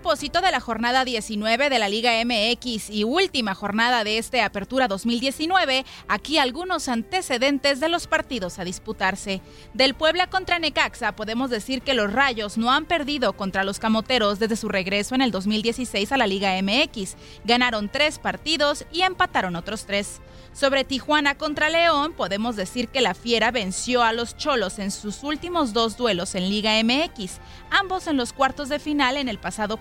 Propósito de la jornada 19 de la Liga MX y última jornada de este Apertura 2019, aquí algunos antecedentes de los partidos a disputarse. Del Puebla contra Necaxa podemos decir que los Rayos no han perdido contra los Camoteros desde su regreso en el 2016 a la Liga MX. Ganaron tres partidos y empataron otros tres. Sobre Tijuana contra León, podemos decir que la Fiera venció a los Cholos en sus últimos dos duelos en Liga MX, ambos en los cuartos de final en el pasado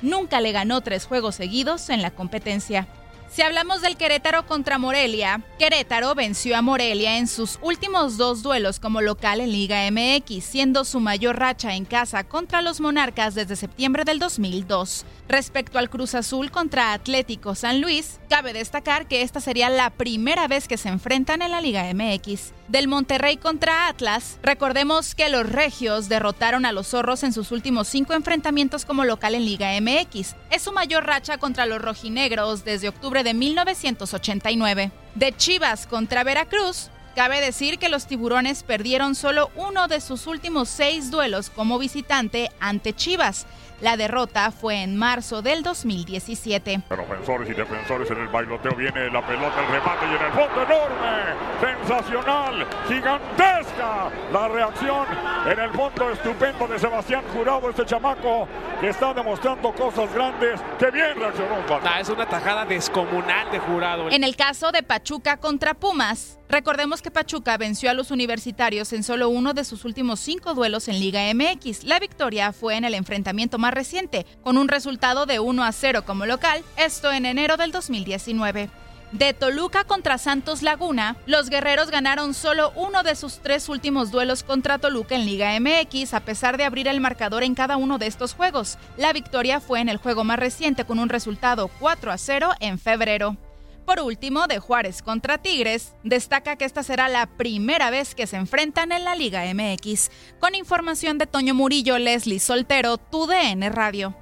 Nunca le ganó tres juegos seguidos en la competencia. Si hablamos del Querétaro contra Morelia, Querétaro venció a Morelia en sus últimos dos duelos como local en Liga MX, siendo su mayor racha en casa contra los Monarcas desde septiembre del 2002. Respecto al Cruz Azul contra Atlético San Luis, cabe destacar que esta sería la primera vez que se enfrentan en la Liga MX. Del Monterrey contra Atlas, recordemos que los Regios derrotaron a los Zorros en sus últimos cinco enfrentamientos como local en Liga MX. Es su mayor racha contra los rojinegros desde octubre de 1989. De Chivas contra Veracruz, cabe decir que los tiburones perdieron solo uno de sus últimos seis duelos como visitante ante Chivas. La derrota fue en marzo del 2017. Ofensores y defensores en el bailoteo viene la pelota, el remate y en el fondo enorme, sensacional, gigantesca la reacción en el fondo estupendo de Sebastián Jurado, este chamaco que está demostrando cosas grandes. Que bien reaccionó. Ah, es una tajada descomunal de Jurado. En el caso de Pachuca contra Pumas, recordemos que Pachuca venció a los universitarios en solo uno de sus últimos cinco duelos en Liga MX. La victoria fue en el enfrentamiento más reciente, con un resultado de 1 a 0 como local, esto en enero del 2019. De Toluca contra Santos Laguna, los guerreros ganaron solo uno de sus tres últimos duelos contra Toluca en Liga MX, a pesar de abrir el marcador en cada uno de estos juegos. La victoria fue en el juego más reciente con un resultado 4 a 0 en febrero. Por último, de Juárez contra Tigres, destaca que esta será la primera vez que se enfrentan en la Liga MX. Con información de Toño Murillo, Leslie Soltero, TUDN Radio.